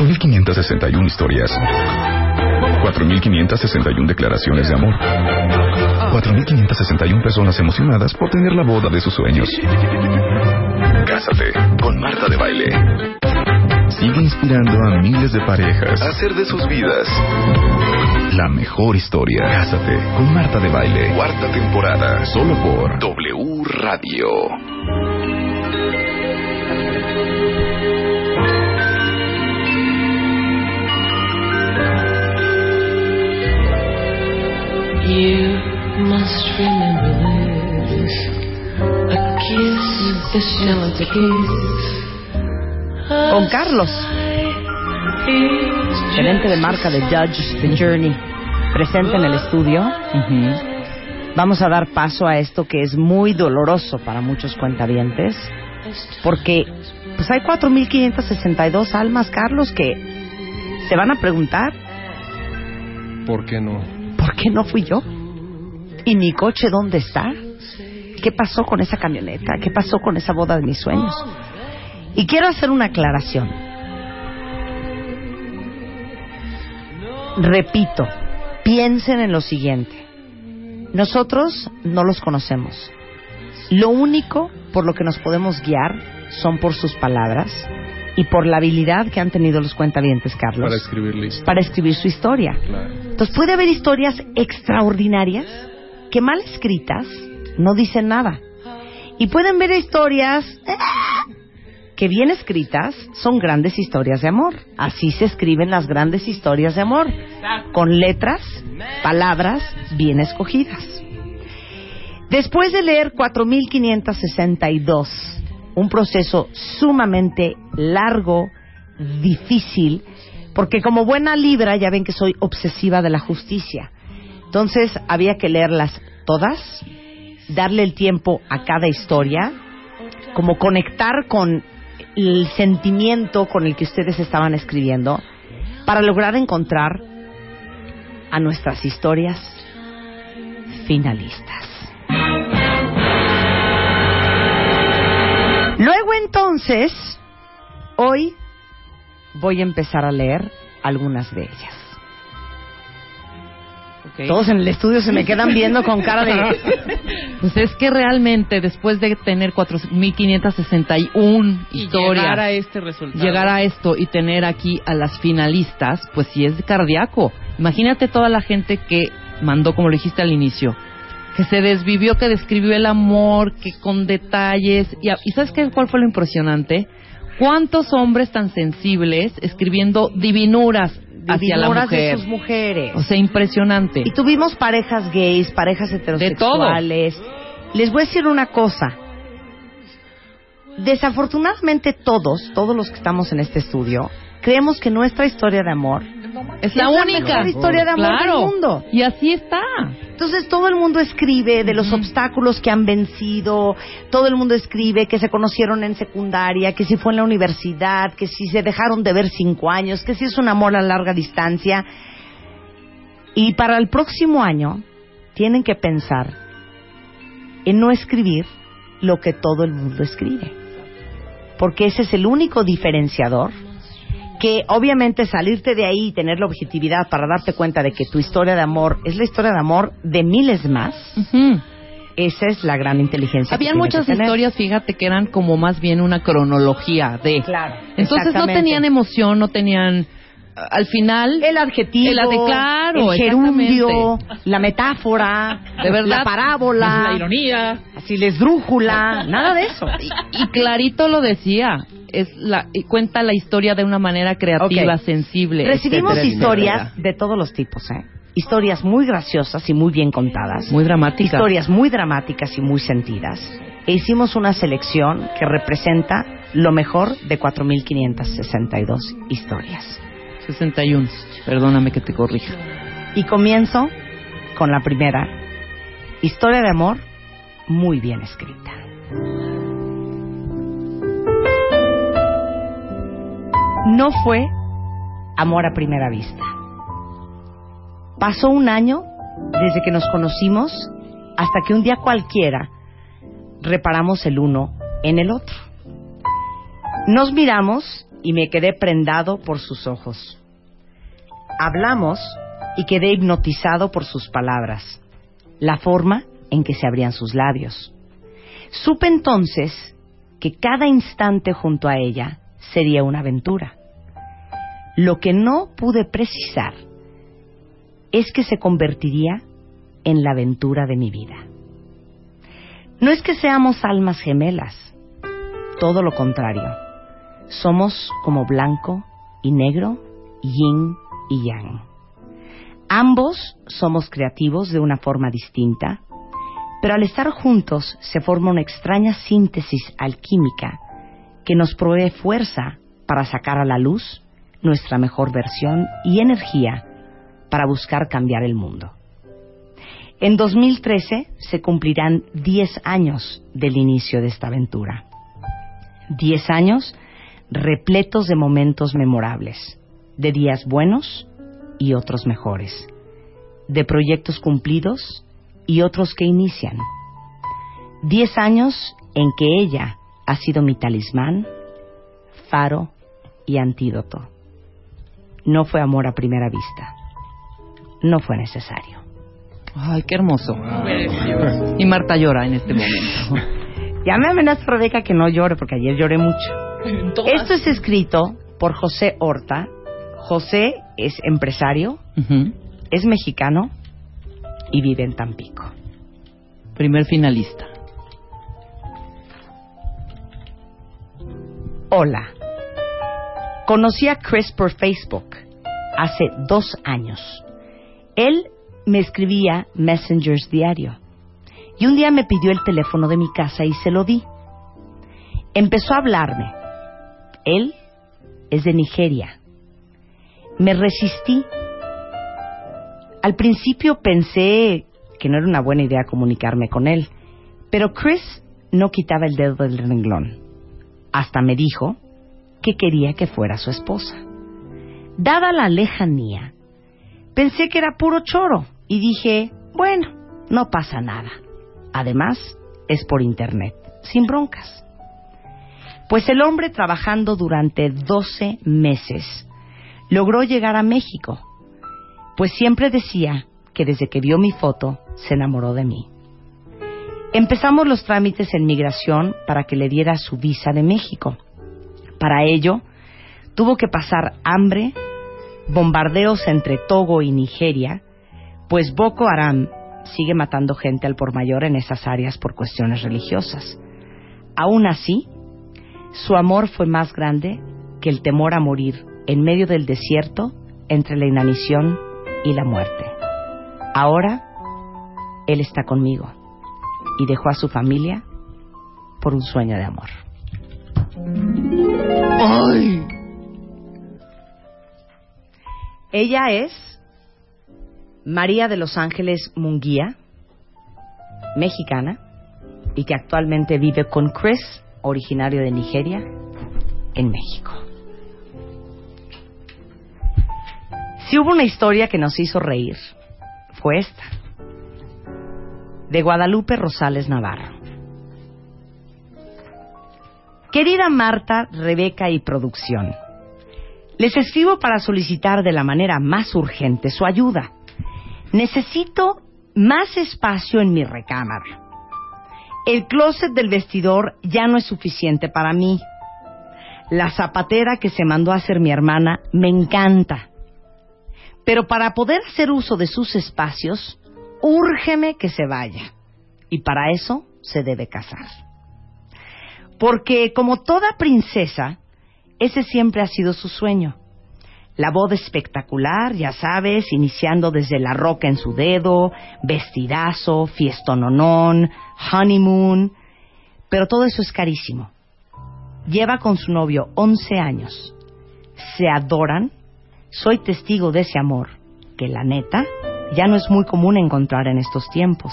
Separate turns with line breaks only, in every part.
4.561 historias. 4.561 declaraciones de amor. 4.561 personas emocionadas por tener la boda de sus sueños. Cásate con Marta de Baile. Sigue inspirando a miles de parejas a hacer de sus vidas la mejor historia. Cásate con Marta de Baile. Cuarta temporada. Solo por W Radio.
Con Carlos, gerente de marca de Judge The Journey, presente en el estudio. Vamos a dar paso a esto que es muy doloroso para muchos cuentavientes, porque pues hay 4.562 almas, Carlos, que se van a preguntar,
¿Por qué no?
¿por qué no fui yo? ¿Y mi coche dónde está? ¿Qué pasó con esa camioneta? ¿Qué pasó con esa boda de mis sueños? Y quiero hacer una aclaración. Repito, piensen en lo siguiente. Nosotros no los conocemos. Lo único por lo que nos podemos guiar son por sus palabras y por la habilidad que han tenido los cuentavientes, Carlos,
Para escribir lista.
para escribir su historia.
Claro.
Entonces puede haber historias extraordinarias que mal escritas no dicen nada. Y pueden ver historias eh, que bien escritas son grandes historias de amor. Así se escriben las grandes historias de amor, con letras, palabras bien escogidas. Después de leer 4.562, un proceso sumamente largo, difícil, porque como buena libra ya ven que soy obsesiva de la justicia. Entonces había que leerlas todas, darle el tiempo a cada historia, como conectar con el sentimiento con el que ustedes estaban escribiendo, para lograr encontrar a nuestras historias finalistas. Luego entonces, hoy voy a empezar a leer algunas de ellas. Todos en el estudio se me quedan viendo con cara de...
Pues es que realmente después de tener 4.561
Y
historias,
llegar a este resultado.
llegar a esto y tener aquí a las finalistas, pues sí es cardíaco. Imagínate toda la gente que mandó, como lo dijiste al inicio, que se desvivió, que describió el amor, que con detalles. Y, ¿y sabes qué, cuál fue lo impresionante? ¿Cuántos hombres tan sensibles escribiendo divinuras, hacia la
de sus mujeres.
O sea, impresionante.
Y tuvimos parejas gays, parejas heterosexuales. Les voy a decir una cosa. Desafortunadamente todos, todos los que estamos en este estudio, creemos que nuestra historia de amor
Es la
Es la
única
mejor historia de amor
Claro.
del mundo.
Y así está.
Entonces todo el mundo escribe de los obstáculos que han vencido, todo el mundo escribe que se conocieron en secundaria, que si fue en la universidad, que si se dejaron de ver cinco años, que si es un amor a larga distancia. Y para el próximo año tienen que pensar en no escribir lo que todo el mundo escribe. Porque ese es el único diferenciador que obviamente salirte de ahí y tener la objetividad para darte cuenta de que tu historia de amor es la historia de amor de miles más, esa es la gran inteligencia.
Habían muchas historias, fíjate, que eran como más bien una cronología de.
Claro.
Entonces no tenían emoción, no tenían. Al final.
el adjetivo,
El ade- claro,
el gerundio, la metáfora,
De verdad.
la parábola,
La ironía.
así les drújula, nada de eso.
Y clarito lo decía. Es la, y cuenta la historia de una manera creativa, sensible.
Recibimos
etcétera,
historias
etcétera.
de todos los tipos, ¿eh? Historias muy graciosas y muy bien contadas.
Muy dramáticas.
Historias muy dramáticas y muy sentidas. E hicimos una selección que representa lo mejor de 4.562 historias.
61. Perdóname que te corrija.
Y comienzo con la primera. Historia de amor muy bien escrita. No fue amor a primera vista. Pasó un año desde que nos conocimos hasta que un día cualquiera reparamos el uno en el otro. Nos miramos y me quedé prendado por sus ojos. Hablamos y quedé hipnotizado por sus palabras, la forma en que se abrían sus labios. Supe entonces que cada instante junto a ella sería una aventura. Lo que no pude precisar es que se convertiría en la aventura de mi vida. No es que seamos almas gemelas, todo lo contrario. Somos como blanco y negro, yin y yang. Ambos somos creativos de una forma distinta, pero al estar juntos se forma una extraña síntesis alquímica que nos provee fuerza para sacar a la luz nuestra mejor versión y energía para buscar cambiar el mundo. En 2013 se cumplirán 10 años del inicio de esta aventura. 10 años repletos de momentos memorables, de días buenos y otros mejores, de proyectos cumplidos y otros que inician. 10 años en que ella ha sido mi talismán, faro y antídoto. No fue amor a primera vista. No fue necesario.
Ay, qué hermoso. Y Marta llora en este momento.
Ya me amenaza Rebeca que no llore porque ayer lloré mucho. Esto es escrito por José Horta. José es empresario, es mexicano y vive en Tampico.
Primer finalista.
Hola. Conocí a Chris por Facebook hace dos años. Él me escribía messengers diario. Y un día me pidió el teléfono de mi casa y se lo di. Empezó a hablarme. Él es de Nigeria. Me resistí. Al principio pensé que no era una buena idea comunicarme con él, pero Chris no quitaba el dedo del renglón. Hasta me dijo que quería que fuera su esposa. Dada la lejanía, pensé que era puro choro y dije, bueno, no pasa nada. Además, es por internet, sin broncas. Pues el hombre trabajando durante 12 meses logró llegar a México, pues siempre decía que desde que vio mi foto se enamoró de mí. Empezamos los trámites en migración para que le diera su visa de México. Para ello, tuvo que pasar hambre, bombardeos entre Togo y Nigeria, pues Boko Haram sigue matando gente al por mayor en esas áreas por cuestiones religiosas. Aún así, su amor fue más grande que el temor a morir en medio del desierto entre la inanición y la muerte. Ahora, él está conmigo y dejó a su familia por un sueño de amor.
¡Ay!
Ella es María de los Ángeles Munguía, mexicana, y que actualmente vive con Chris, originario de Nigeria, en México. Si hubo una historia que nos hizo reír, fue esta, de Guadalupe Rosales Navarro. Querida Marta, Rebeca y producción, les escribo para solicitar de la manera más urgente su ayuda. Necesito más espacio en mi recámara. El closet del vestidor ya no es suficiente para mí. La zapatera que se mandó a hacer mi hermana me encanta. Pero para poder hacer uso de sus espacios, úrgeme que se vaya. Y para eso se debe casar. Porque como toda princesa, ese siempre ha sido su sueño. La boda espectacular, ya sabes, iniciando desde la roca en su dedo, vestidazo, fiestononón, honeymoon. Pero todo eso es carísimo. Lleva con su novio 11 años. Se adoran. Soy testigo de ese amor, que la neta ya no es muy común encontrar en estos tiempos.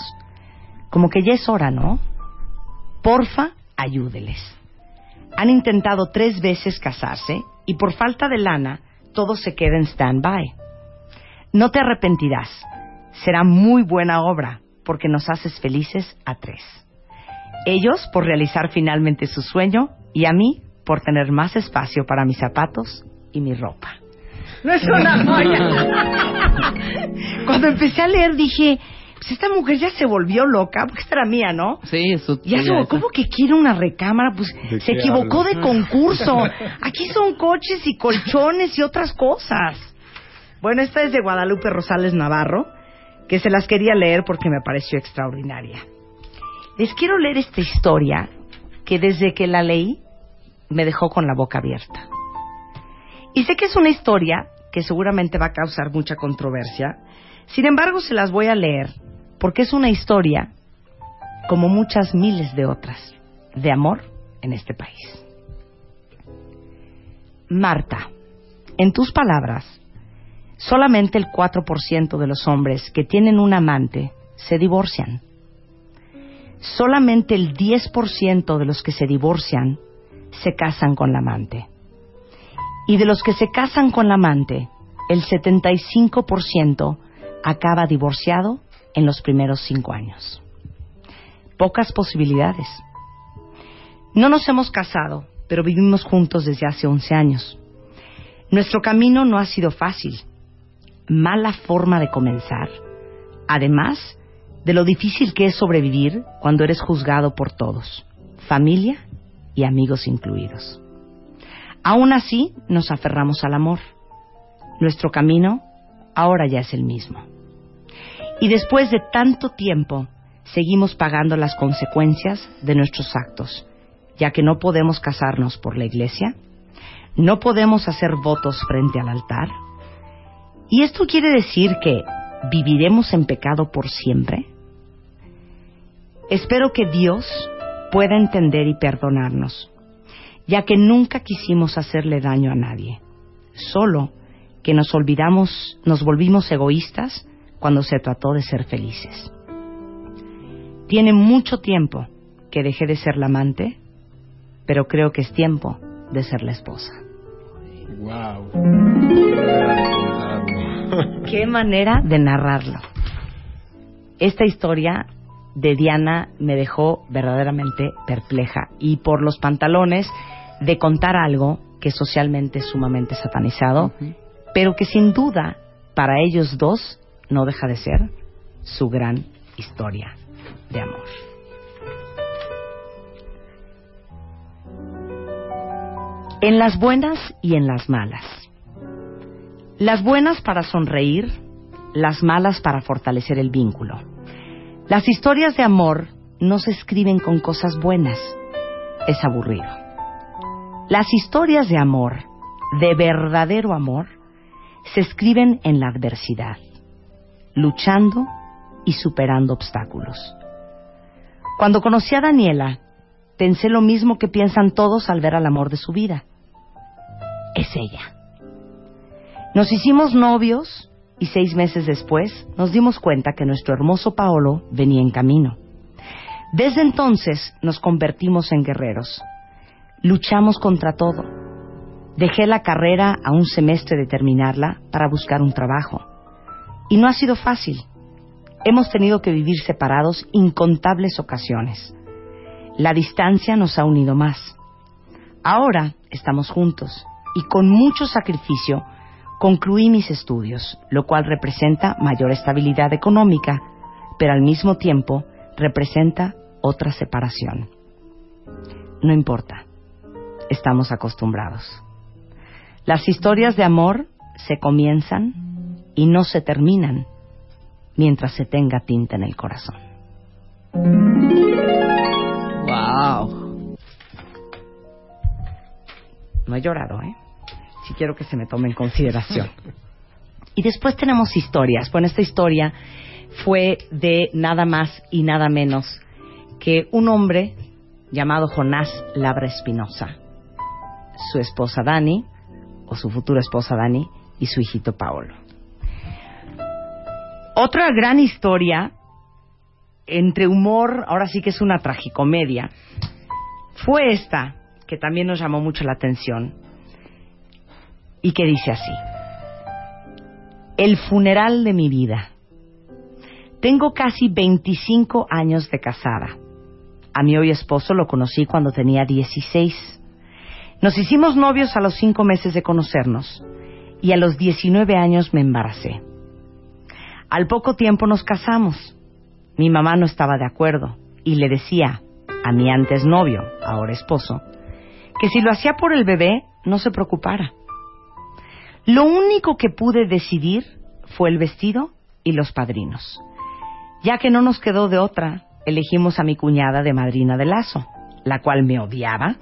Como que ya es hora, ¿no? Porfa, ayúdeles. Han intentado tres veces casarse y por falta de lana todo se queda en stand-by. No te arrepentirás. Será muy buena obra porque nos haces felices a tres. Ellos por realizar finalmente su sueño y a mí por tener más espacio para mis zapatos y mi ropa. No es una joya. Cuando empecé a leer dije, pues esta mujer ya se volvió loca, porque esta era mía, ¿no?
Sí, eso.
Ya se, ¿cómo que quiere una recámara? Pues
¿De
se equivocó de concurso. Aquí son coches y colchones y otras cosas. Bueno, esta es de Guadalupe Rosales Navarro, que se las quería leer porque me pareció extraordinaria. Les quiero leer esta historia que desde que la leí me dejó con la boca abierta. Y sé que es una historia que seguramente va a causar mucha controversia. Sin embargo, se las voy a leer porque es una historia como muchas miles de otras de amor en este país. Marta, en tus palabras, solamente el 4% de los hombres que tienen un amante se divorcian. Solamente el 10% de los que se divorcian se casan con la amante. Y de los que se casan con la amante, el 75% acaba divorciado en los primeros cinco años. Pocas posibilidades. No nos hemos casado, pero vivimos juntos desde hace 11 años. Nuestro camino no ha sido fácil. Mala forma de comenzar. Además de lo difícil que es sobrevivir cuando eres juzgado por todos, familia y amigos incluidos. Aún así, nos aferramos al amor. Nuestro camino ahora ya es el mismo. Y después de tanto tiempo, seguimos pagando las consecuencias de nuestros actos, ya que no podemos casarnos por la iglesia, no podemos hacer votos frente al altar. ¿Y esto quiere decir que viviremos en pecado por siempre? Espero que Dios pueda entender y perdonarnos, ya que nunca quisimos hacerle daño a nadie, solo que nos olvidamos, nos volvimos egoístas cuando se trató de ser felices. Tiene mucho tiempo que dejé de ser la amante, pero creo que es tiempo de ser la esposa.
Wow.
Qué manera de narrarlo. Esta historia de Diana me dejó verdaderamente perpleja y por los pantalones de contar algo que socialmente es sumamente satanizado, pero que sin duda para ellos dos no deja de ser su gran historia de amor. En las buenas y en las malas. Las buenas para sonreír, las malas para fortalecer el vínculo. Las historias de amor no se escriben con cosas buenas. Es aburrido. Las historias de amor, de verdadero amor, se escriben en la adversidad, luchando y superando obstáculos. Cuando conocí a Daniela, pensé lo mismo que piensan todos al ver al amor de su vida. Es ella. Nos hicimos novios y seis meses después nos dimos cuenta que nuestro hermoso Paolo venía en camino. Desde entonces nos convertimos en guerreros. Luchamos contra todo. Dejé la carrera a un semestre de terminarla para buscar un trabajo. Y no ha sido fácil. Hemos tenido que vivir separados incontables ocasiones. La distancia nos ha unido más. Ahora estamos juntos y con mucho sacrificio concluí mis estudios, lo cual representa mayor estabilidad económica, pero al mismo tiempo representa otra separación. No importa, estamos acostumbrados. Las historias de amor se comienzan y no se terminan mientras se tenga tinta en el corazón.
Wow.
No he llorado, ¿eh? Sí quiero que se me tome en consideración. Y después tenemos historias. Bueno, esta historia fue de nada más y nada menos que un hombre llamado Jonás Labra Espinosa, su esposa Dani, o su futura esposa Dani, y su hijito Paolo. Otra gran historia entre humor, ahora sí que es una tragicomedia, fue esta, que también nos llamó mucho la atención, y que dice así. El funeral de mi vida. Tengo casi 25 años de casada. A mi hoy esposo lo conocí cuando tenía 16. Nos hicimos novios a los cinco meses de conocernos y a los 19 años me embaracé. Al poco tiempo nos casamos. Mi mamá no estaba de acuerdo y le decía a mi antes novio, ahora esposo, que si lo hacía por el bebé, no se preocupara. Lo único que pude decidir fue el vestido y los padrinos. Ya que no nos quedó de otra, elegimos a mi cuñada de madrina de lazo, la cual me odiaba.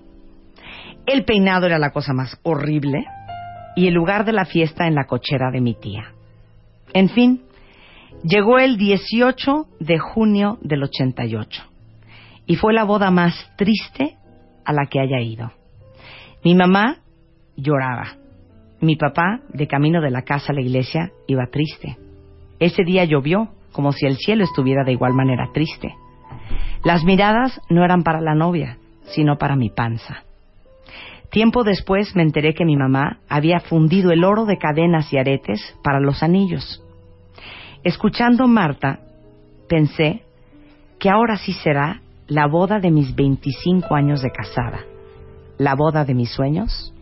El peinado era la cosa más horrible y el lugar de la fiesta en la cochera de mi tía. En fin, llegó el 18 de junio del 88 y fue la boda más triste a la que haya ido. Mi mamá lloraba. Mi papá, de camino de la casa a la iglesia, iba triste. Ese día llovió, como si el cielo estuviera de igual manera triste. Las miradas no eran para la novia, sino para mi panza. Tiempo después me enteré que mi mamá había fundido el oro de cadenas y aretes para los anillos. Escuchando Marta, pensé que ahora sí será la boda de mis 25 años de casada, la boda de mis sueños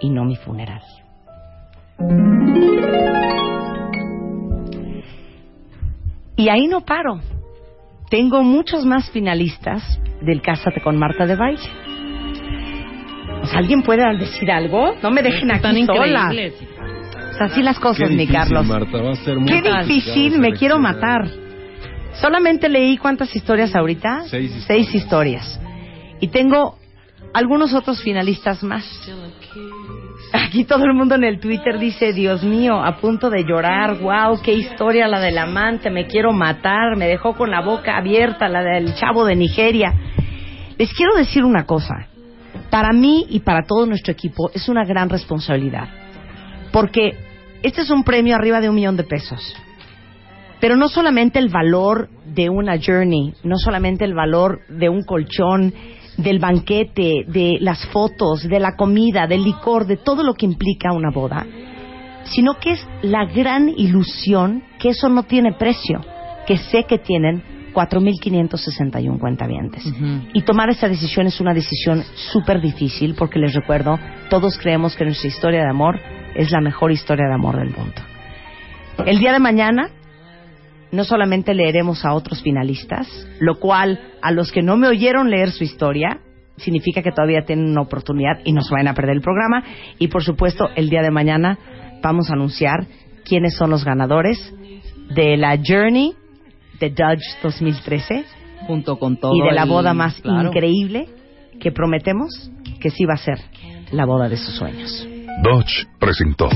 y no mi funeral. Y ahí no paro. Tengo muchos más finalistas del Cásate con Marta de Baile. ¿Alguien puede decir algo? No me dejen
Están
aquí sola.
increíbles.
O sea, así las cosas,
Qué
mi Carlos.
Marta, va a ser muy
Qué difícil, me quiero matar. Solamente leí cuántas historias ahorita?
Seis historias.
Seis historias. Y tengo algunos otros finalistas más. Aquí todo el mundo en el Twitter dice, Dios mío, a punto de llorar, wow, qué historia la del amante, me quiero matar, me dejó con la boca abierta la del chavo de Nigeria. Les quiero decir una cosa, para mí y para todo nuestro equipo es una gran responsabilidad, porque este es un premio arriba de un millón de pesos. Pero no solamente el valor de una journey, no solamente el valor de un colchón, del banquete, de las fotos, de la comida, del licor, de todo lo que implica una boda, sino que es la gran ilusión que eso no tiene precio, que sé que tienen 4.561 cuentavientes.
Ujú.
Y tomar esa decisión es una decisión súper difícil porque les recuerdo, todos creemos que nuestra historia de amor es la mejor historia de amor del mundo. El día de mañana no solamente leeremos a otros finalistas, lo cual a los que no me oyeron leer su historia significa que todavía tienen una oportunidad y no se van a perder el programa. Y por supuesto, el día de mañana vamos a anunciar quiénes son los ganadores de la Journey de Dodge 2013
Junto con todo
y de la
el-
boda más
claro.
increíble que prometemos que sí va a ser la boda de sus sueños.
Dodge presentó